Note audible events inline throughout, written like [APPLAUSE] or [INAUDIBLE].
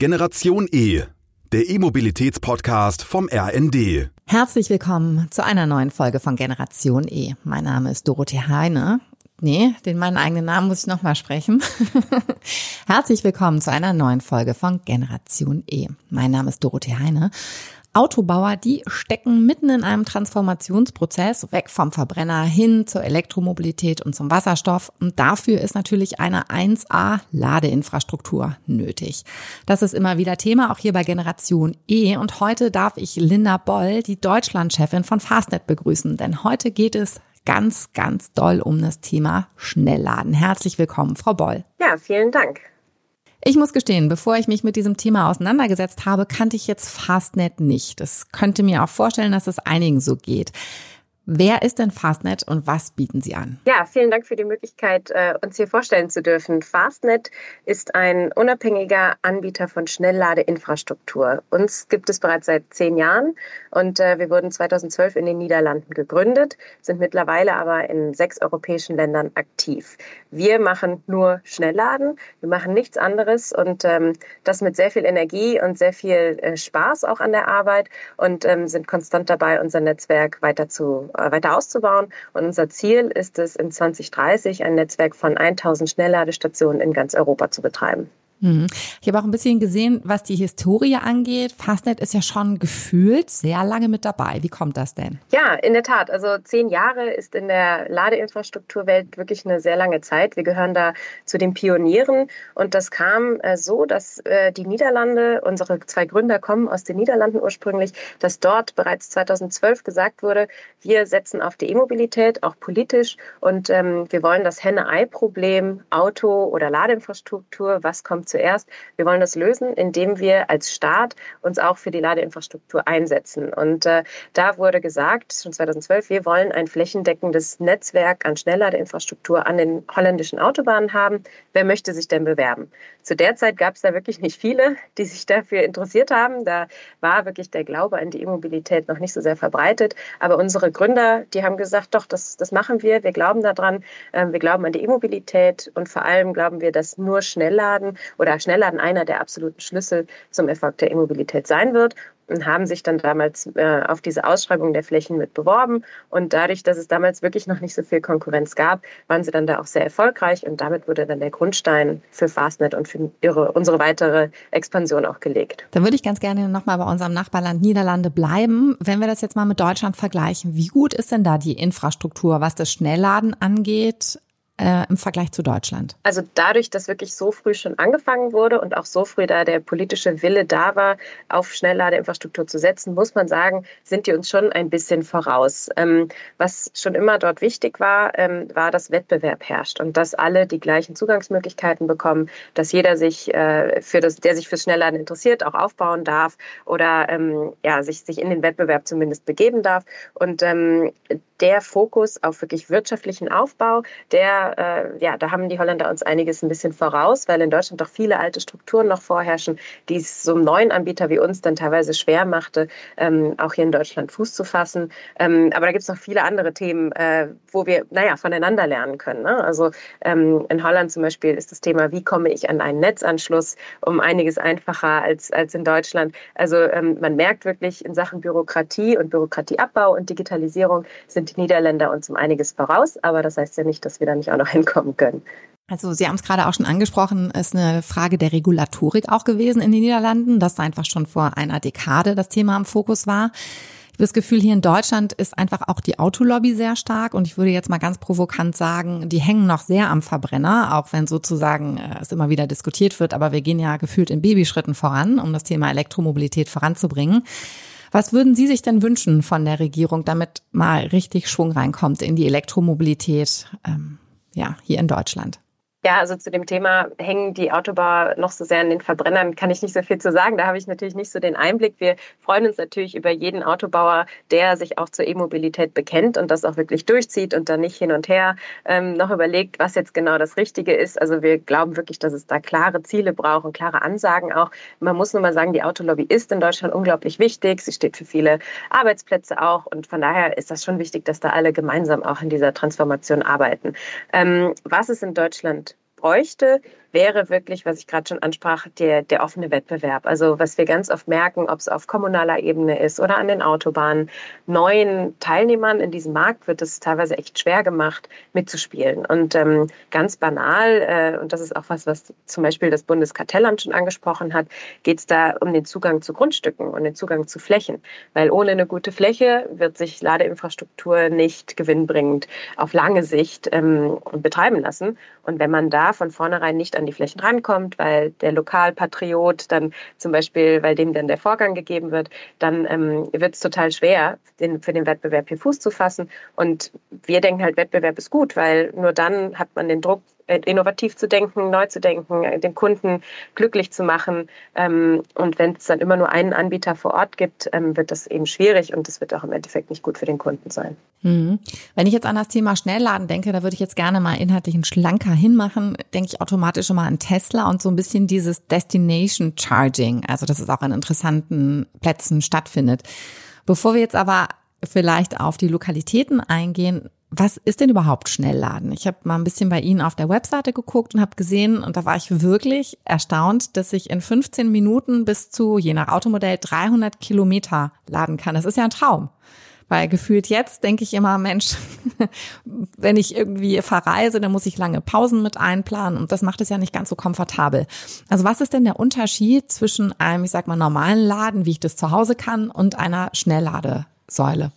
Generation E, der E-Mobilitäts-Podcast vom RND. Herzlich willkommen zu einer neuen Folge von Generation E. Mein Name ist Dorothee Heine. Nee, den meinen eigenen Namen muss ich nochmal sprechen. [LAUGHS] Herzlich willkommen zu einer neuen Folge von Generation E. Mein Name ist Dorothee Heine Autobauer, die stecken mitten in einem Transformationsprozess weg vom Verbrenner hin zur Elektromobilität und zum Wasserstoff. Und dafür ist natürlich eine 1A Ladeinfrastruktur nötig. Das ist immer wieder Thema, auch hier bei Generation E. Und heute darf ich Linda Boll, die Deutschlandchefin von Fastnet, begrüßen. Denn heute geht es ganz, ganz doll um das Thema Schnellladen. Herzlich willkommen, Frau Boll. Ja, vielen Dank. Ich muss gestehen, bevor ich mich mit diesem Thema auseinandergesetzt habe, kannte ich jetzt Fastnet nicht. Das könnte mir auch vorstellen, dass es einigen so geht. Wer ist denn Fastnet und was bieten Sie an? Ja, vielen Dank für die Möglichkeit, äh, uns hier vorstellen zu dürfen. Fastnet ist ein unabhängiger Anbieter von Schnellladeinfrastruktur. Uns gibt es bereits seit zehn Jahren und äh, wir wurden 2012 in den Niederlanden gegründet, sind mittlerweile aber in sechs europäischen Ländern aktiv. Wir machen nur Schnellladen, wir machen nichts anderes und ähm, das mit sehr viel Energie und sehr viel äh, Spaß auch an der Arbeit und ähm, sind konstant dabei, unser Netzwerk weiter zu weiter auszubauen. Und unser Ziel ist es, in 2030 ein Netzwerk von 1000 Schnellladestationen in ganz Europa zu betreiben. Mhm. Ich habe auch ein bisschen gesehen, was die Historie angeht. Fastnet ist ja schon gefühlt sehr lange mit dabei. Wie kommt das denn? Ja, in der Tat. Also zehn Jahre ist in der Ladeinfrastrukturwelt wirklich eine sehr lange Zeit. Wir gehören da zu den Pionieren. Und das kam äh, so, dass äh, die Niederlande, unsere zwei Gründer kommen aus den Niederlanden ursprünglich, dass dort bereits 2012 gesagt wurde, wir setzen auf die E-Mobilität, auch politisch. Und ähm, wir wollen das Henne-Ei-Problem, Auto oder Ladeinfrastruktur, was kommt zuerst. Wir wollen das lösen, indem wir als Staat uns auch für die Ladeinfrastruktur einsetzen. Und äh, da wurde gesagt, schon 2012, wir wollen ein flächendeckendes Netzwerk an Schnellladeinfrastruktur an den holländischen Autobahnen haben. Wer möchte sich denn bewerben? Zu der Zeit gab es da wirklich nicht viele, die sich dafür interessiert haben. Da war wirklich der Glaube an die E-Mobilität noch nicht so sehr verbreitet. Aber unsere Gründer, die haben gesagt, doch, das, das machen wir. Wir glauben daran. Ähm, wir glauben an die E-Mobilität und vor allem glauben wir, dass nur Schnellladen oder Schnellladen einer der absoluten Schlüssel zum Erfolg der E-Mobilität sein wird und haben sich dann damals äh, auf diese Ausschreibung der Flächen mit beworben. Und dadurch, dass es damals wirklich noch nicht so viel Konkurrenz gab, waren sie dann da auch sehr erfolgreich und damit wurde dann der Grundstein für Fastnet und für ihre, unsere weitere Expansion auch gelegt. Dann würde ich ganz gerne nochmal bei unserem Nachbarland Niederlande bleiben. Wenn wir das jetzt mal mit Deutschland vergleichen, wie gut ist denn da die Infrastruktur, was das Schnellladen angeht? Äh, im Vergleich zu Deutschland? Also dadurch, dass wirklich so früh schon angefangen wurde und auch so früh da der politische Wille da war, auf Schnellladeinfrastruktur zu setzen, muss man sagen, sind die uns schon ein bisschen voraus. Ähm, was schon immer dort wichtig war, ähm, war, dass Wettbewerb herrscht und dass alle die gleichen Zugangsmöglichkeiten bekommen, dass jeder sich äh, für das, der sich fürs Schnellladen interessiert, auch aufbauen darf oder ähm, ja, sich, sich in den Wettbewerb zumindest begeben darf. Und ähm, der Fokus auf wirklich wirtschaftlichen Aufbau, der, äh, ja, da haben die Holländer uns einiges ein bisschen voraus, weil in Deutschland doch viele alte Strukturen noch vorherrschen, die es so einem neuen Anbieter wie uns dann teilweise schwer machte, ähm, auch hier in Deutschland Fuß zu fassen. Ähm, aber da gibt es noch viele andere Themen, äh, wo wir, naja, voneinander lernen können. Ne? Also ähm, in Holland zum Beispiel ist das Thema, wie komme ich an einen Netzanschluss, um einiges einfacher als, als in Deutschland. Also ähm, man merkt wirklich in Sachen Bürokratie und Bürokratieabbau und Digitalisierung sind die Niederländer uns um einiges voraus, aber das heißt ja nicht, dass wir da nicht auch noch [LAUGHS] hinkommen können. Also Sie haben es gerade auch schon angesprochen, ist eine Frage der Regulatorik auch gewesen in den Niederlanden, dass einfach schon vor einer Dekade das Thema im Fokus war. Ich habe das Gefühl, hier in Deutschland ist einfach auch die Autolobby sehr stark und ich würde jetzt mal ganz provokant sagen, die hängen noch sehr am Verbrenner, auch wenn sozusagen äh, es immer wieder diskutiert wird, aber wir gehen ja gefühlt in Babyschritten voran, um das Thema Elektromobilität voranzubringen. Was würden Sie sich denn wünschen von der Regierung, damit mal richtig Schwung reinkommt in die Elektromobilität ähm, ja, hier in Deutschland? Ja, also zu dem Thema hängen die Autobauer noch so sehr an den Verbrennern, kann ich nicht so viel zu sagen. Da habe ich natürlich nicht so den Einblick. Wir freuen uns natürlich über jeden Autobauer, der sich auch zur E-Mobilität bekennt und das auch wirklich durchzieht und dann nicht hin und her ähm, noch überlegt, was jetzt genau das Richtige ist. Also wir glauben wirklich, dass es da klare Ziele braucht und klare Ansagen auch. Man muss nur mal sagen, die Autolobby ist in Deutschland unglaublich wichtig. Sie steht für viele Arbeitsplätze auch und von daher ist das schon wichtig, dass da alle gemeinsam auch in dieser Transformation arbeiten. Ähm, was ist in Deutschland bräuchte, wäre wirklich, was ich gerade schon ansprach, der, der offene Wettbewerb. Also was wir ganz oft merken, ob es auf kommunaler Ebene ist oder an den Autobahnen, neuen Teilnehmern in diesem Markt wird es teilweise echt schwer gemacht, mitzuspielen. Und ähm, ganz banal, äh, und das ist auch was, was zum Beispiel das Bundeskartellamt schon angesprochen hat, geht es da um den Zugang zu Grundstücken und den Zugang zu Flächen. Weil ohne eine gute Fläche wird sich Ladeinfrastruktur nicht gewinnbringend auf lange Sicht ähm, betreiben lassen. Und wenn man da von vornherein nicht an die Flächen rankommt, weil der Lokalpatriot dann zum Beispiel, weil dem dann der Vorgang gegeben wird, dann ähm, wird es total schwer, den, für den Wettbewerb hier Fuß zu fassen. Und wir denken halt, Wettbewerb ist gut, weil nur dann hat man den Druck, innovativ zu denken, neu zu denken, äh, den Kunden glücklich zu machen. Ähm, und wenn es dann immer nur einen Anbieter vor Ort gibt, ähm, wird das eben schwierig und das wird auch im Endeffekt nicht gut für den Kunden sein. Mhm. Wenn ich jetzt an das Thema Schnellladen denke, da würde ich jetzt gerne mal inhaltlich einen Schlanker hinmachen, denke ich automatisch schon mal an Tesla und so ein bisschen dieses Destination Charging, also dass es auch an interessanten Plätzen stattfindet. Bevor wir jetzt aber vielleicht auf die Lokalitäten eingehen, was ist denn überhaupt Schnellladen? Ich habe mal ein bisschen bei Ihnen auf der Webseite geguckt und habe gesehen, und da war ich wirklich erstaunt, dass ich in 15 Minuten bis zu, je nach Automodell, 300 Kilometer laden kann. Das ist ja ein Traum. Weil gefühlt jetzt denke ich immer, Mensch, [LAUGHS] wenn ich irgendwie verreise, dann muss ich lange Pausen mit einplanen und das macht es ja nicht ganz so komfortabel. Also was ist denn der Unterschied zwischen einem, ich sag mal, normalen Laden, wie ich das zu Hause kann, und einer Schnellladesäule?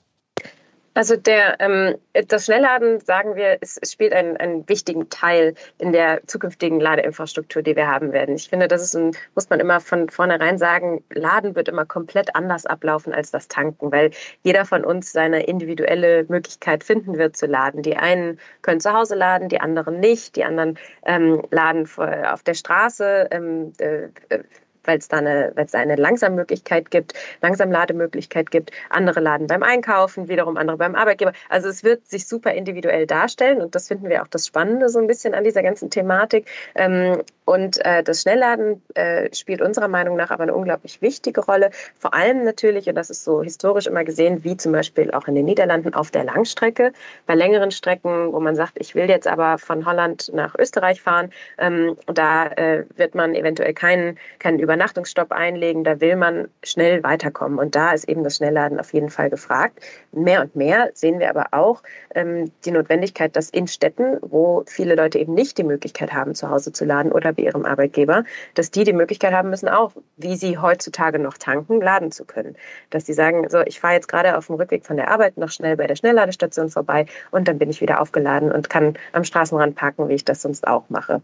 Also der, ähm, das Schnellladen, sagen wir, es, spielt einen, einen wichtigen Teil in der zukünftigen Ladeinfrastruktur, die wir haben werden. Ich finde, das ist ein, muss man immer von vornherein sagen, Laden wird immer komplett anders ablaufen als das Tanken, weil jeder von uns seine individuelle Möglichkeit finden wird zu laden. Die einen können zu Hause laden, die anderen nicht, die anderen ähm, laden auf der Straße. Ähm, äh, weil es da eine, weil es eine Langsammöglichkeit gibt, Langsamlademöglichkeit gibt. Andere laden beim Einkaufen, wiederum andere beim Arbeitgeber. Also es wird sich super individuell darstellen und das finden wir auch das Spannende so ein bisschen an dieser ganzen Thematik. Ähm, und äh, das Schnellladen äh, spielt unserer Meinung nach aber eine unglaublich wichtige Rolle. Vor allem natürlich, und das ist so historisch immer gesehen, wie zum Beispiel auch in den Niederlanden auf der Langstrecke. Bei längeren Strecken, wo man sagt, ich will jetzt aber von Holland nach Österreich fahren, ähm, da äh, wird man eventuell keinen, keinen Übernachtungsstopp einlegen. Da will man schnell weiterkommen. Und da ist eben das Schnellladen auf jeden Fall gefragt. Mehr und mehr sehen wir aber auch ähm, die Notwendigkeit, dass in Städten, wo viele Leute eben nicht die Möglichkeit haben, zu Hause zu laden oder bei ihrem Arbeitgeber, dass die die Möglichkeit haben müssen, auch, wie sie heutzutage noch tanken, laden zu können. Dass sie sagen, so, ich fahre jetzt gerade auf dem Rückweg von der Arbeit noch schnell bei der Schnellladestation vorbei und dann bin ich wieder aufgeladen und kann am Straßenrand parken, wie ich das sonst auch mache.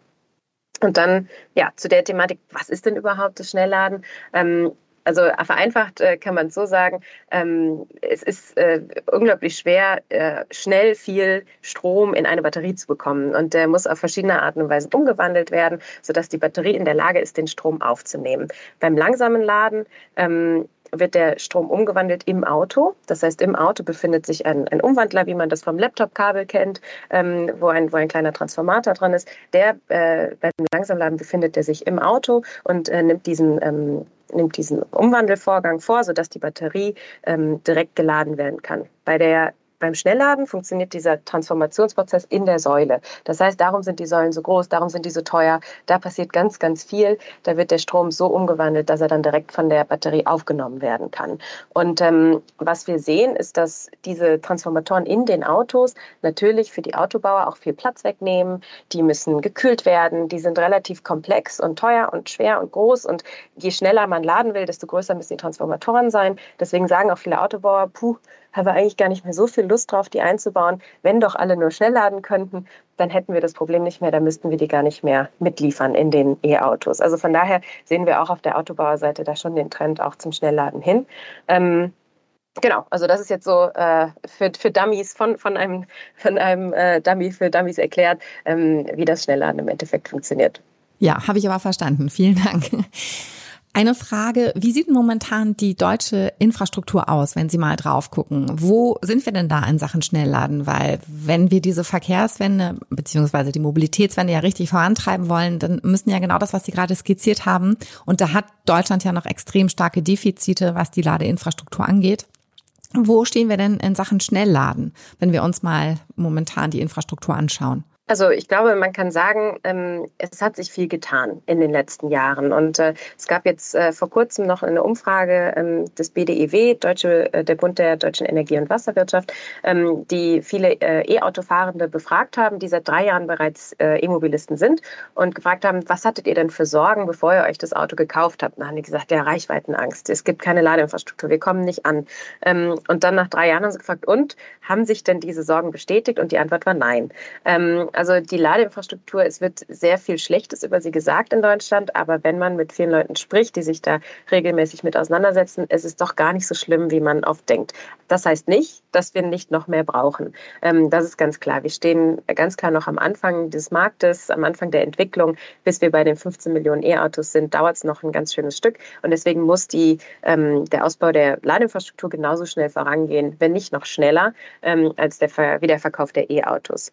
Und dann, ja, zu der Thematik, was ist denn überhaupt das Schnellladen? Ähm, also vereinfacht äh, kann man so sagen, ähm, es ist äh, unglaublich schwer, äh, schnell viel Strom in eine Batterie zu bekommen. Und der muss auf verschiedene Arten und Weisen umgewandelt werden, sodass die Batterie in der Lage ist, den Strom aufzunehmen. Beim langsamen Laden ähm, wird der Strom umgewandelt im Auto. Das heißt, im Auto befindet sich ein, ein Umwandler, wie man das vom Laptop-Kabel kennt, ähm, wo, ein, wo ein kleiner Transformator dran ist. Der äh, beim Langsamladen befindet er sich im Auto und äh, nimmt diesen ähm, nimmt diesen Umwandelvorgang vor, sodass die Batterie ähm, direkt geladen werden kann. Bei der beim Schnellladen funktioniert dieser Transformationsprozess in der Säule. Das heißt, darum sind die Säulen so groß, darum sind die so teuer. Da passiert ganz, ganz viel. Da wird der Strom so umgewandelt, dass er dann direkt von der Batterie aufgenommen werden kann. Und ähm, was wir sehen, ist, dass diese Transformatoren in den Autos natürlich für die Autobauer auch viel Platz wegnehmen. Die müssen gekühlt werden. Die sind relativ komplex und teuer und schwer und groß. Und je schneller man laden will, desto größer müssen die Transformatoren sein. Deswegen sagen auch viele Autobauer, puh, habe eigentlich gar nicht mehr so viel Lust drauf, die einzubauen. Wenn doch alle nur schnell laden könnten, dann hätten wir das Problem nicht mehr, dann müssten wir die gar nicht mehr mitliefern in den E-Autos. Also von daher sehen wir auch auf der Autobauerseite da schon den Trend auch zum Schnellladen hin. Ähm, Genau, also das ist jetzt so äh, für, für Dummies von, von einem, von einem äh, Dummy für Dummies erklärt, ähm, wie das Schnellladen im Endeffekt funktioniert. Ja, habe ich aber verstanden. Vielen Dank. Eine Frage, wie sieht momentan die deutsche Infrastruktur aus, wenn Sie mal drauf gucken? Wo sind wir denn da in Sachen Schnellladen? Weil wenn wir diese Verkehrswende beziehungsweise die Mobilitätswende ja richtig vorantreiben wollen, dann müssen ja genau das, was Sie gerade skizziert haben. Und da hat Deutschland ja noch extrem starke Defizite, was die Ladeinfrastruktur angeht. Wo stehen wir denn in Sachen Schnellladen, wenn wir uns mal momentan die Infrastruktur anschauen? Also ich glaube, man kann sagen, ähm, es hat sich viel getan in den letzten Jahren. Und äh, es gab jetzt äh, vor kurzem noch eine Umfrage ähm, des BDEW, Deutsche, äh, der Bund der deutschen Energie- und Wasserwirtschaft, ähm, die viele E-Autofahrende befragt haben, die seit drei Jahren bereits E-Mobilisten sind und gefragt haben, was hattet ihr denn für Sorgen, bevor ihr euch das Auto gekauft habt? dann haben die gesagt, ja, Reichweitenangst, es gibt keine Ladeinfrastruktur, wir kommen nicht an. Und dann nach drei Jahren haben sie gefragt, und haben sich denn diese Sorgen bestätigt? Und die Antwort war nein. Also die Ladeinfrastruktur, es wird sehr viel Schlechtes über sie gesagt in Deutschland, aber wenn man mit vielen Leuten spricht, die sich da regelmäßig mit auseinandersetzen, es ist doch gar nicht so schlimm, wie man oft denkt. Das heißt nicht, dass wir nicht noch mehr brauchen. Ähm, das ist ganz klar. Wir stehen ganz klar noch am Anfang des Marktes, am Anfang der Entwicklung. Bis wir bei den 15 Millionen E-Autos sind, dauert es noch ein ganz schönes Stück. Und deswegen muss die, ähm, der Ausbau der Ladeinfrastruktur genauso schnell vorangehen, wenn nicht noch schneller, ähm, als der Ver Wiederverkauf der E-Autos.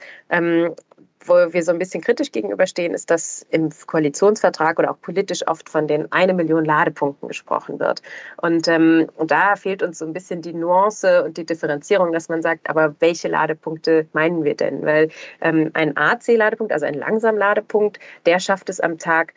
Wo wir so ein bisschen kritisch gegenüberstehen, ist, dass im Koalitionsvertrag oder auch politisch oft von den eine Million Ladepunkten gesprochen wird. Und, ähm, und da fehlt uns so ein bisschen die Nuance und die Differenzierung, dass man sagt, aber welche Ladepunkte meinen wir denn? Weil ähm, ein AC-Ladepunkt, also ein Langsamladepunkt, der schafft es am Tag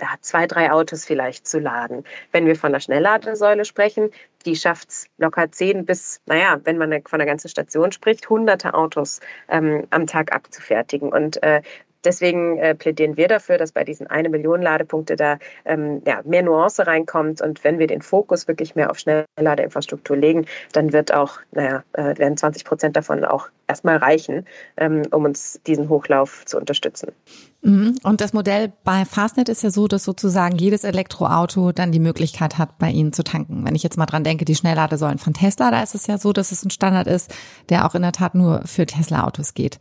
ja, zwei, drei Autos vielleicht zu laden. Wenn wir von der Schnellladesäule sprechen, die schafft es locker zehn bis, naja, wenn man von der ganzen Station spricht, hunderte Autos ähm, am Tag abzufertigen. Und äh, Deswegen äh, plädieren wir dafür, dass bei diesen eine Million Ladepunkte da ähm, ja, mehr Nuance reinkommt. Und wenn wir den Fokus wirklich mehr auf Schnellladeinfrastruktur legen, dann wird auch, naja, äh, werden 20 Prozent davon auch erstmal reichen, ähm, um uns diesen Hochlauf zu unterstützen. Mhm. Und das Modell bei Fastnet ist ja so, dass sozusagen jedes Elektroauto dann die Möglichkeit hat, bei Ihnen zu tanken. Wenn ich jetzt mal dran denke, die Schnellladesäulen von Tesla, da ist es ja so, dass es ein Standard ist, der auch in der Tat nur für Tesla-Autos geht.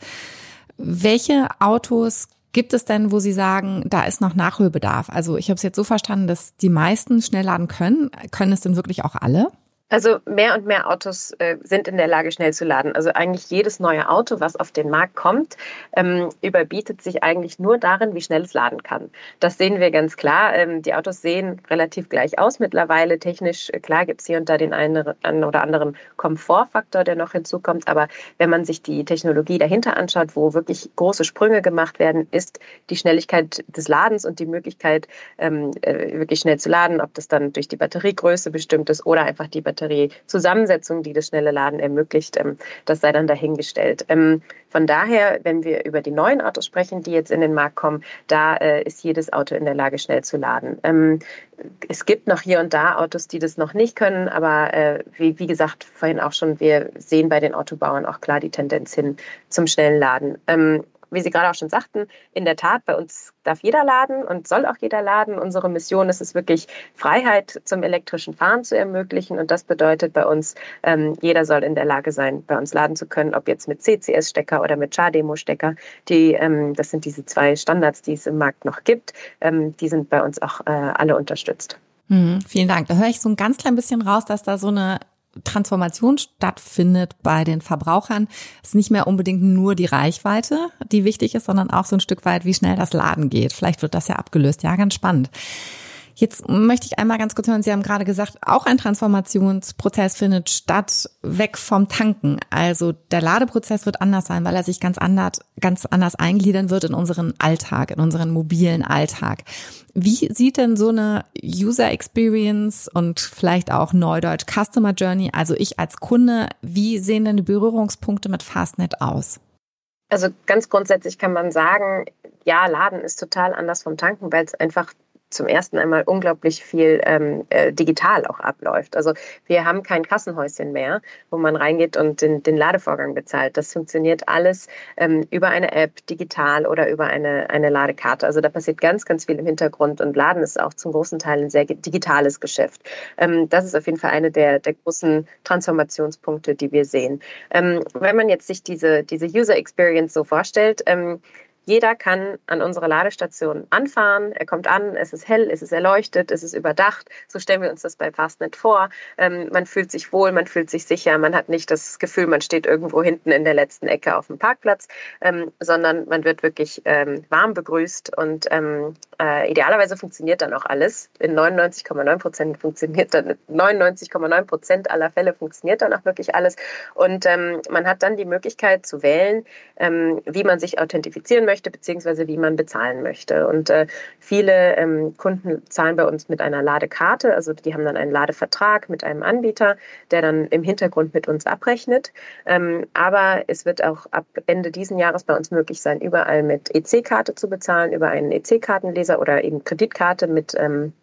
Welche Autos gibt es denn, wo Sie sagen, da ist noch Nachholbedarf? Also ich habe es jetzt so verstanden, dass die meisten schnell laden können. Können es denn wirklich auch alle? Also mehr und mehr Autos äh, sind in der Lage, schnell zu laden. Also eigentlich jedes neue Auto, was auf den Markt kommt, ähm, überbietet sich eigentlich nur darin, wie schnell es laden kann. Das sehen wir ganz klar. Ähm, die Autos sehen relativ gleich aus mittlerweile. Technisch, äh, klar, gibt es hier und da den einen oder anderen Komfortfaktor, der noch hinzukommt. Aber wenn man sich die Technologie dahinter anschaut, wo wirklich große Sprünge gemacht werden, ist die Schnelligkeit des Ladens und die Möglichkeit, ähm, äh, wirklich schnell zu laden, ob das dann durch die Batteriegröße bestimmt ist oder einfach die Batterie Batteriezusammensetzung, die das schnelle Laden ermöglicht, ähm, das sei dann dahingestellt. Ähm, von daher, wenn wir über die neuen Autos sprechen, die jetzt in den Markt kommen, da äh, ist jedes Auto in der Lage, schnell zu laden. Ähm, es gibt noch hier und da Autos, die das noch nicht können, aber äh, wie, wie gesagt, vorhin auch schon, wir sehen bei den Autobauern auch klar die Tendenz hin zum schnellen Laden wie Sie gerade auch schon sagten, in der Tat, bei uns darf jeder laden und soll auch jeder laden. Unsere Mission ist es wirklich, Freiheit zum elektrischen Fahren zu ermöglichen. Und das bedeutet bei uns, ähm, jeder soll in der Lage sein, bei uns laden zu können, ob jetzt mit CCS-Stecker oder mit Char-Demo-Stecker. Die, ähm, das sind diese zwei Standards, die es im Markt noch gibt. Ähm, die sind bei uns auch äh, alle unterstützt. Mhm, vielen Dank. Da höre ich so ein ganz klein bisschen raus, dass da so eine Transformation stattfindet bei den Verbrauchern, ist nicht mehr unbedingt nur die Reichweite, die wichtig ist, sondern auch so ein Stück weit, wie schnell das Laden geht. Vielleicht wird das ja abgelöst. Ja, ganz spannend. Jetzt möchte ich einmal ganz kurz hören, Sie haben gerade gesagt, auch ein Transformationsprozess findet statt, weg vom Tanken. Also der Ladeprozess wird anders sein, weil er sich ganz anders, ganz anders eingliedern wird in unseren Alltag, in unseren mobilen Alltag. Wie sieht denn so eine User Experience und vielleicht auch Neudeutsch Customer Journey, also ich als Kunde, wie sehen denn die Berührungspunkte mit Fastnet aus? Also ganz grundsätzlich kann man sagen, ja, Laden ist total anders vom Tanken, weil es einfach zum ersten einmal unglaublich viel ähm, äh, digital auch abläuft. Also wir haben kein Kassenhäuschen mehr, wo man reingeht und den, den Ladevorgang bezahlt. Das funktioniert alles ähm, über eine App, digital oder über eine, eine Ladekarte. Also da passiert ganz, ganz viel im Hintergrund und Laden ist auch zum großen Teil ein sehr digitales Geschäft. Ähm, das ist auf jeden Fall eine der, der großen Transformationspunkte, die wir sehen. Ähm, wenn man jetzt sich diese, diese User Experience so vorstellt, ähm, jeder kann an unserer Ladestation anfahren. Er kommt an, es ist hell, es ist erleuchtet, es ist überdacht. So stellen wir uns das bei Fastnet vor. Ähm, man fühlt sich wohl, man fühlt sich sicher, man hat nicht das Gefühl, man steht irgendwo hinten in der letzten Ecke auf dem Parkplatz, ähm, sondern man wird wirklich ähm, warm begrüßt und ähm, äh, idealerweise funktioniert dann auch alles. In 99,9 Prozent funktioniert dann 99,9 Prozent aller Fälle funktioniert dann auch wirklich alles und ähm, man hat dann die Möglichkeit zu wählen, ähm, wie man sich authentifizieren möchte möchte, beziehungsweise wie man bezahlen möchte. Und äh, viele ähm, Kunden zahlen bei uns mit einer Ladekarte. Also die haben dann einen Ladevertrag mit einem Anbieter, der dann im Hintergrund mit uns abrechnet. Ähm, aber es wird auch ab Ende diesen Jahres bei uns möglich sein, überall mit EC-Karte zu bezahlen, über einen EC-Kartenleser oder eben Kreditkarte mit ähm,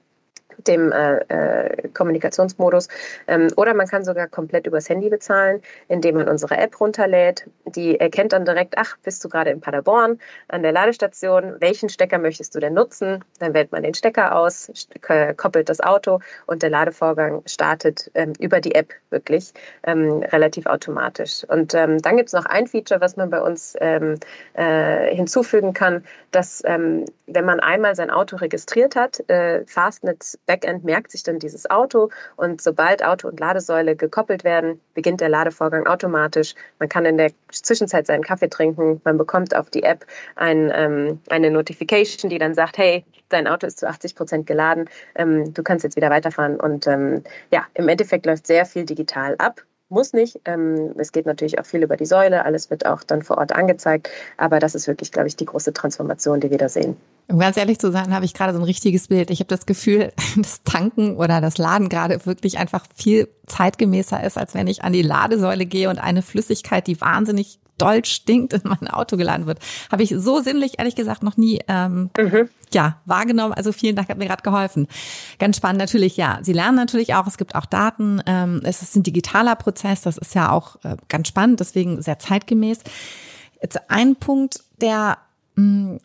dem äh, äh, Kommunikationsmodus. Ähm, oder man kann sogar komplett übers Handy bezahlen, indem man unsere App runterlädt. Die erkennt dann direkt, ach, bist du gerade in Paderborn an der Ladestation, welchen Stecker möchtest du denn nutzen? Dann wählt man den Stecker aus, koppelt das Auto und der Ladevorgang startet ähm, über die App wirklich ähm, relativ automatisch. Und ähm, dann gibt es noch ein Feature, was man bei uns ähm, äh, hinzufügen kann, dass ähm, wenn man einmal sein Auto registriert hat, äh, Fastnet Backend merkt sich dann dieses Auto und sobald Auto und Ladesäule gekoppelt werden, beginnt der Ladevorgang automatisch. Man kann in der Zwischenzeit seinen Kaffee trinken. Man bekommt auf die App ein, ähm, eine Notification, die dann sagt, hey, dein Auto ist zu 80 Prozent geladen, ähm, du kannst jetzt wieder weiterfahren. Und ähm, ja, im Endeffekt läuft sehr viel digital ab muss nicht. Ähm, es geht natürlich auch viel über die Säule. Alles wird auch dann vor Ort angezeigt. Aber das ist wirklich, glaube ich, die große Transformation, die wir da sehen. Um ganz ehrlich zu sein, habe ich gerade so ein richtiges Bild. Ich habe das Gefühl, [LAUGHS] das Tanken oder das Laden gerade wirklich einfach viel zeitgemäßer ist, als wenn ich an die Ladesäule gehe und eine Flüssigkeit, die wahnsinnig doll stinkt, in mein Auto geladen wird. Habe ich so sinnlich, ehrlich gesagt, noch nie ähm, mhm. ja, wahrgenommen. Also vielen Dank, hat mir gerade geholfen. Ganz spannend natürlich, ja. Sie lernen natürlich auch, es gibt auch Daten. Ähm, es ist ein digitaler Prozess, das ist ja auch äh, ganz spannend, deswegen sehr zeitgemäß. Jetzt ein Punkt, der mh, mm,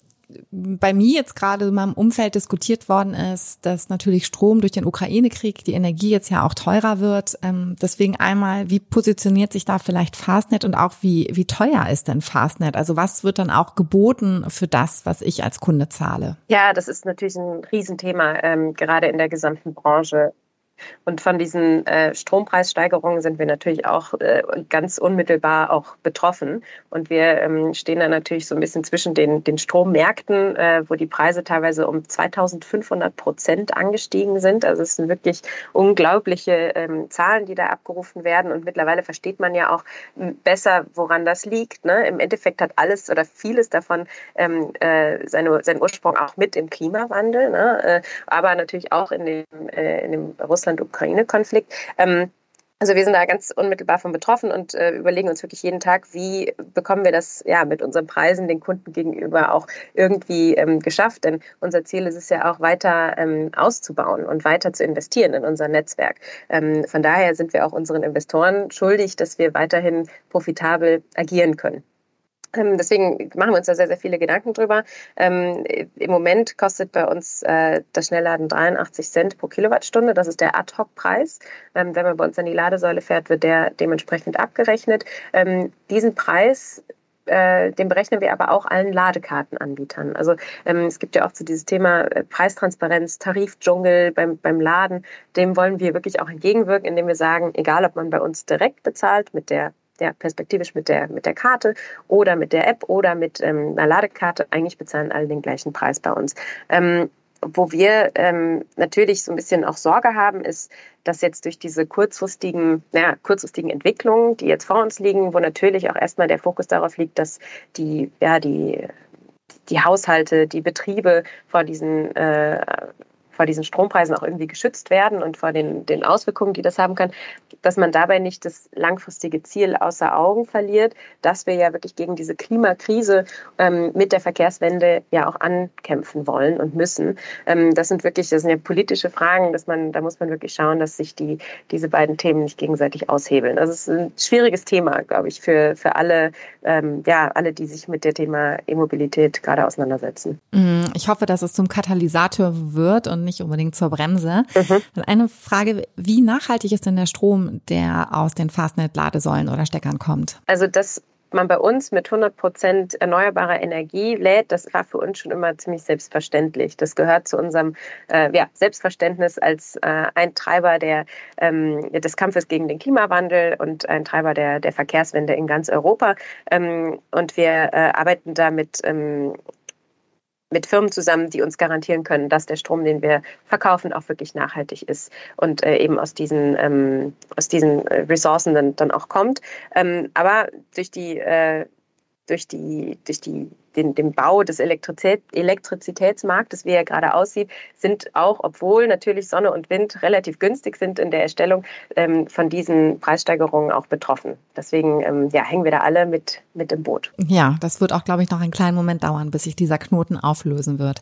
bei mir jetzt gerade in meinem Umfeld diskutiert worden ist, dass natürlich Strom durch den Ukraine-Krieg, die Energie jetzt ja auch teurer wird. Ähm, deswegen einmal, wie positioniert sich da vielleicht Fastnet und auch wie, wie teuer ist denn Fastnet? Also was wird dann auch geboten für das, was ich als Kunde zahle? Ja, das ist natürlich ein Riesenthema, ähm, gerade in der gesamten Branche. Und von diesen äh, Strompreissteigerungen sind wir natürlich auch äh, ganz unmittelbar auch betroffen. Und wir ähm, stehen da natürlich so ein bisschen zwischen den, den Strommärkten, äh, wo die Preise teilweise um 2500 Prozent angestiegen sind. Also es sind wirklich unglaubliche ähm, Zahlen, die da abgerufen werden. Und mittlerweile versteht man ja auch besser, woran das liegt. Ne? Im Endeffekt hat alles oder vieles davon ähm, äh, seine, seinen Ursprung auch mit im Klimawandel, ne? Äh, aber natürlich auch in dem, äh, in dem Russland Russland-Ukraine-Konflikt. Ähm, also wir sind da ganz unmittelbar von betroffen und äh, überlegen uns wirklich jeden Tag, wie bekommen wir das ja mit unseren Preisen den Kunden gegenüber auch irgendwie ähm, geschafft. Denn unser Ziel ist es ja auch weiter ähm, auszubauen und weiter zu investieren in unser Netzwerk. Ähm, von daher sind wir auch unseren Investoren schuldig, dass wir weiterhin profitabel agieren können. Deswegen machen wir uns da sehr, sehr viele Gedanken drüber. Ähm, Im Moment kostet bei uns äh, das Schnellladen 83 Cent pro Kilowattstunde. Das ist der Ad-Hoc-Preis. Ähm, wenn man bei uns an die Ladesäule fährt, wird der dementsprechend abgerechnet. Ähm, diesen Preis äh, den berechnen wir aber auch allen Ladekartenanbietern. Also ähm, es gibt ja auch zu so dieses Thema äh, Preistransparenz, Tarifdschungel beim, beim Laden. Dem wollen wir wirklich auch entgegenwirken, indem wir sagen, egal ob man bei uns direkt bezahlt mit der ja, perspektivisch mit der, mit der Karte oder mit der App oder mit ähm, einer Ladekarte. Eigentlich bezahlen alle den gleichen Preis bei uns. Ähm, wo wir ähm, natürlich so ein bisschen auch Sorge haben, ist, dass jetzt durch diese kurzfristigen, ja, kurzfristigen Entwicklungen, die jetzt vor uns liegen, wo natürlich auch erstmal der Fokus darauf liegt, dass die, ja, die, die Haushalte, die Betriebe vor diesen äh, vor diesen Strompreisen auch irgendwie geschützt werden und vor den, den Auswirkungen, die das haben kann, dass man dabei nicht das langfristige Ziel außer Augen verliert, dass wir ja wirklich gegen diese Klimakrise ähm, mit der Verkehrswende ja auch ankämpfen wollen und müssen. Ähm, das sind wirklich, das sind ja politische Fragen, dass man, da muss man wirklich schauen, dass sich die, diese beiden Themen nicht gegenseitig aushebeln. Also es ist ein schwieriges Thema, glaube ich, für, für alle, ähm, ja, alle, die sich mit dem Thema E-Mobilität gerade auseinandersetzen. Mm, ich hoffe, dass es zum Katalysator wird und nicht unbedingt zur Bremse. Mhm. Eine Frage, wie nachhaltig ist denn der Strom, der aus den Fastnet-Ladesäulen oder Steckern kommt? Also das man bei uns mit 100 Prozent erneuerbarer Energie lädt, das war für uns schon immer ziemlich selbstverständlich. Das gehört zu unserem äh, ja, Selbstverständnis als äh, ein Treiber der, ähm, des Kampfes gegen den Klimawandel und ein Treiber der, der Verkehrswende in ganz Europa. Ähm, und wir äh, arbeiten da mit ähm, mit Firmen zusammen, die uns garantieren können, dass der Strom, den wir verkaufen, auch wirklich nachhaltig ist und äh, eben aus diesen, ähm, aus diesen äh, Ressourcen dann, dann auch kommt. Ähm, aber durch die, äh, durch die, durch die den, dem Bau des Elektrizität, Elektrizitätsmarktes, wie er gerade aussieht, sind auch, obwohl natürlich Sonne und Wind relativ günstig sind in der Erstellung, ähm, von diesen Preissteigerungen auch betroffen. Deswegen ähm, ja, hängen wir da alle mit, mit im Boot. Ja, das wird auch, glaube ich, noch einen kleinen Moment dauern, bis sich dieser Knoten auflösen wird.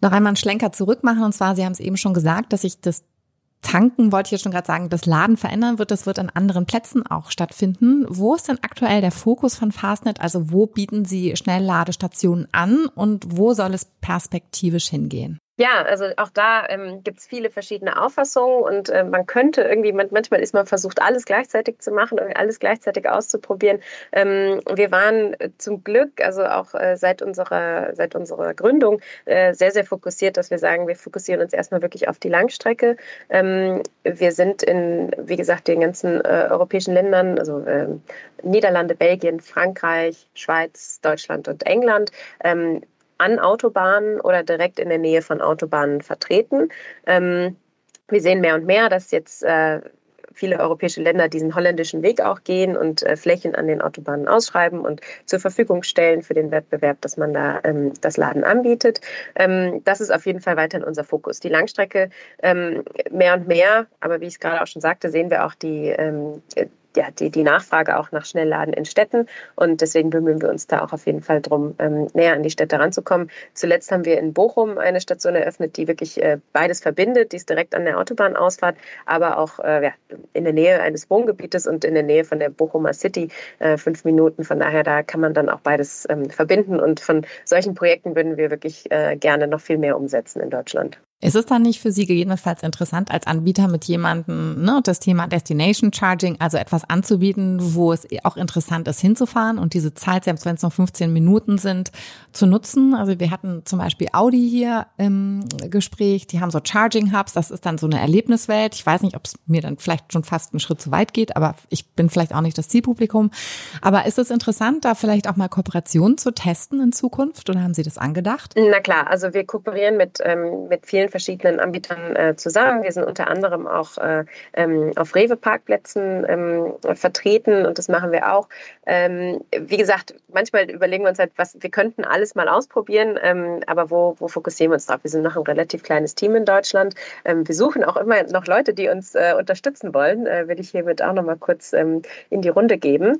Noch einmal einen Schlenker zurück machen. Und zwar, Sie haben es eben schon gesagt, dass sich das Tanken wollte ich jetzt schon gerade sagen, das Laden verändern wird. Das wird an anderen Plätzen auch stattfinden. Wo ist denn aktuell der Fokus von Fastnet? Also wo bieten Sie Schnellladestationen an und wo soll es perspektivisch hingehen? Ja, also auch da ähm, gibt es viele verschiedene Auffassungen und äh, man könnte irgendwie, manchmal ist man versucht, alles gleichzeitig zu machen, alles gleichzeitig auszuprobieren. Ähm, wir waren äh, zum Glück, also auch äh, seit, unserer, seit unserer Gründung, äh, sehr, sehr fokussiert, dass wir sagen, wir fokussieren uns erstmal wirklich auf die Langstrecke. Ähm, wir sind in, wie gesagt, den ganzen äh, europäischen Ländern, also ähm, Niederlande, Belgien, Frankreich, Schweiz, Deutschland und England ähm, an Autobahnen oder direkt in der Nähe von Autobahnen vertreten. Ähm, wir sehen mehr und mehr, dass jetzt äh, viele europäische Länder diesen holländischen Weg auch gehen und äh, Flächen an den Autobahnen ausschreiben und zur Verfügung stellen für den Wettbewerb, dass man da ähm, das Laden anbietet. Ähm, das ist auf jeden Fall weiterhin unser Fokus. Die Langstrecke ähm, mehr und mehr, aber wie ich es gerade auch schon sagte, sehen wir auch die ähm, ja, die, die Nachfrage auch nach Schnellladen in Städten. Und deswegen bemühen wir uns da auch auf jeden Fall drum, ähm, näher an die Städte ranzukommen. Zuletzt haben wir in Bochum eine Station eröffnet, die wirklich äh, beides verbindet. Die ist direkt an der Autobahnausfahrt, aber auch äh, ja, in der Nähe eines Wohngebietes und in der Nähe von der Bochumer City, äh, fünf Minuten. Von daher, da kann man dann auch beides ähm, verbinden. Und von solchen Projekten würden wir wirklich äh, gerne noch viel mehr umsetzen in Deutschland. Ist es dann nicht für Sie gegebenenfalls interessant, als Anbieter mit jemandem ne, das Thema Destination Charging, also etwas anzubieten, wo es auch interessant ist, hinzufahren und diese Zeit, selbst wenn es noch 15 Minuten sind, zu nutzen? Also wir hatten zum Beispiel Audi hier im Gespräch, die haben so Charging Hubs, das ist dann so eine Erlebniswelt. Ich weiß nicht, ob es mir dann vielleicht schon fast einen Schritt zu weit geht, aber ich bin vielleicht auch nicht das Zielpublikum. Aber ist es interessant, da vielleicht auch mal Kooperationen zu testen in Zukunft oder haben Sie das angedacht? Na klar, also wir kooperieren mit, ähm, mit vielen verschiedenen Anbietern äh, zusammen. Wir sind unter anderem auch äh, ähm, auf Rewe-Parkplätzen ähm, vertreten und das machen wir auch. Ähm, wie gesagt, manchmal überlegen wir uns halt, was wir könnten alles mal ausprobieren, ähm, aber wo, wo fokussieren wir uns drauf? Wir sind noch ein relativ kleines Team in Deutschland. Ähm, wir suchen auch immer noch Leute, die uns äh, unterstützen wollen. Äh, will ich hiermit auch noch mal kurz ähm, in die Runde geben.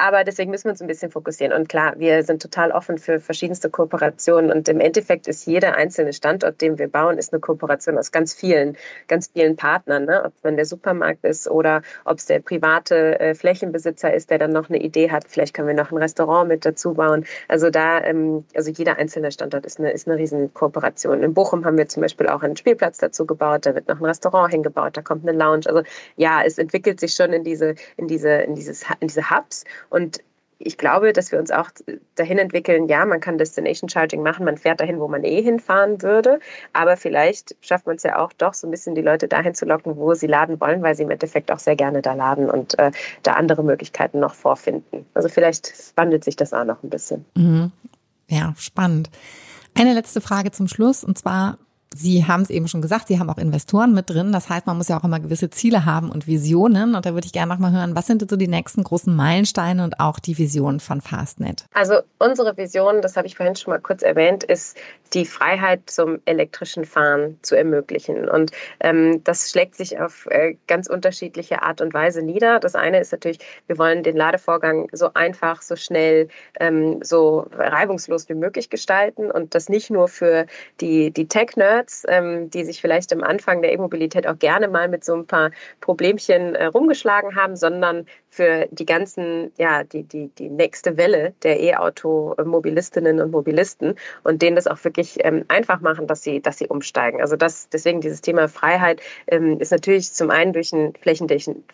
Aber deswegen müssen wir uns ein bisschen fokussieren. Und klar, wir sind total offen für verschiedenste Kooperationen und im Endeffekt ist jeder einzelne Standort, den wir bauen, ist eine Kooperation aus ganz vielen, ganz vielen Partnern. Ne? Ob man der Supermarkt ist oder ob es der private äh, Flächenbesitzer ist, der dann noch eine Idee hat. Vielleicht können wir noch ein Restaurant mit dazu bauen. Also da, ähm, also jeder einzelne Standort ist eine, ist eine riesen Kooperation. In Bochum haben wir zum Beispiel auch einen Spielplatz dazu gebaut. Da wird noch ein Restaurant hingebaut. Da kommt eine Lounge. Also ja, es entwickelt sich schon in diese, in diese, in dieses, in diese Hubs und ich glaube, dass wir uns auch dahin entwickeln, ja, man kann Destination Charging machen, man fährt dahin, wo man eh hinfahren würde, aber vielleicht schafft man es ja auch doch so ein bisschen die Leute dahin zu locken, wo sie laden wollen, weil sie im Endeffekt auch sehr gerne da laden und äh, da andere Möglichkeiten noch vorfinden. Also vielleicht wandelt sich das auch noch ein bisschen. Mhm. Ja, spannend. Eine letzte Frage zum Schluss und zwar Sie haben es eben schon gesagt, Sie haben auch Investoren mit drin. Das heißt, man muss ja auch immer gewisse Ziele haben und Visionen. Und da würde ich gerne noch mal hören, was sind so die nächsten großen Meilensteine und auch die Vision von Fastnet? Also unsere Vision, das habe ich vorhin schon mal kurz erwähnt, ist die Freiheit zum elektrischen Fahren zu ermöglichen. Und ähm, das schlägt sich auf äh, ganz unterschiedliche Art und Weise nieder. Das eine ist natürlich, wir wollen den Ladevorgang so einfach, so schnell, ähm, so reibungslos wie möglich gestalten und das nicht nur für die, die Tech-Nerds, Nerds, ähm, die sich vielleicht am Anfang der E-Mobilität auch gerne mal mit so ein paar Problemchen äh, rumgeschlagen haben, sondern für die ganzen, ja, die, die, die nächste Welle der E-Auto-Mobilistinnen und Mobilisten und denen das auch wirklich ähm, einfach machen, dass sie, dass sie umsteigen. Also das, deswegen dieses Thema Freiheit ähm, ist natürlich zum einen durch ein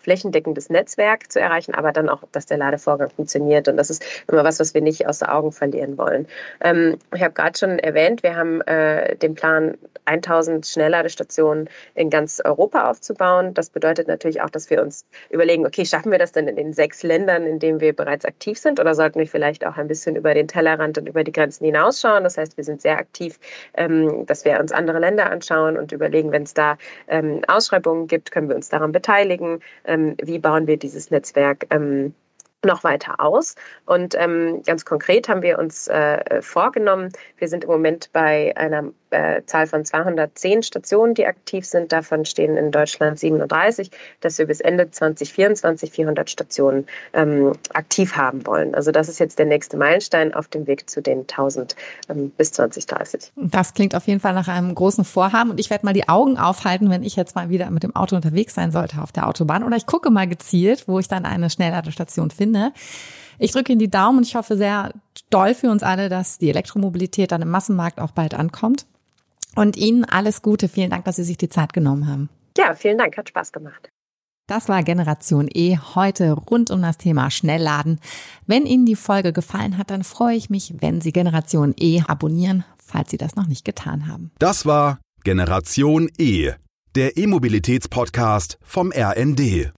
flächendeckendes Netzwerk zu erreichen, aber dann auch, dass der Ladevorgang funktioniert. Und das ist immer was, was wir nicht aus den Augen verlieren wollen. Ähm, ich habe gerade schon erwähnt, wir haben äh, den Plan, 1000 Schnellladestationen in ganz Europa aufzubauen. Das bedeutet natürlich auch, dass wir uns überlegen, okay, schaffen wir das denn in den sechs Ländern, in denen wir bereits aktiv sind oder sollten wir vielleicht auch ein bisschen über den Tellerrand und über die Grenzen hinausschauen? Das heißt, wir sind sehr aktiv, ähm, dass wir uns andere Länder anschauen und überlegen, wenn es da ähm, Ausschreibungen gibt, können wir uns daran beteiligen. Ähm, wie bauen wir dieses Netzwerk? Noch weiter aus. Und ähm, ganz konkret haben wir uns äh, vorgenommen, wir sind im Moment bei einer äh, Zahl von 210 Stationen, die aktiv sind. Davon stehen in Deutschland 37, dass wir bis Ende 2024 400 Stationen ähm, aktiv haben wollen. Also das ist jetzt der nächste Meilenstein auf dem Weg zu den 1000 ähm, bis 2030. Das klingt auf jeden Fall nach einem großen Vorhaben und ich werde mal die Augen aufhalten, wenn ich jetzt mal wieder mit dem Auto unterwegs sein sollte auf der Autobahn oder ich gucke mal gezielt, wo ich dann eine Schnellladestation finde. Ich drücke Ihnen die Daumen und ich hoffe sehr doll für uns alle, dass die Elektromobilität dann im Massenmarkt auch bald ankommt. Und Ihnen alles Gute. Vielen Dank, dass Sie sich die Zeit genommen haben. Ja, vielen Dank. Hat Spaß gemacht. Das war Generation E heute rund um das Thema Schnellladen. Wenn Ihnen die Folge gefallen hat, dann freue ich mich, wenn Sie Generation E abonnieren, falls Sie das noch nicht getan haben. Das war Generation E, der E-Mobilitätspodcast vom RND.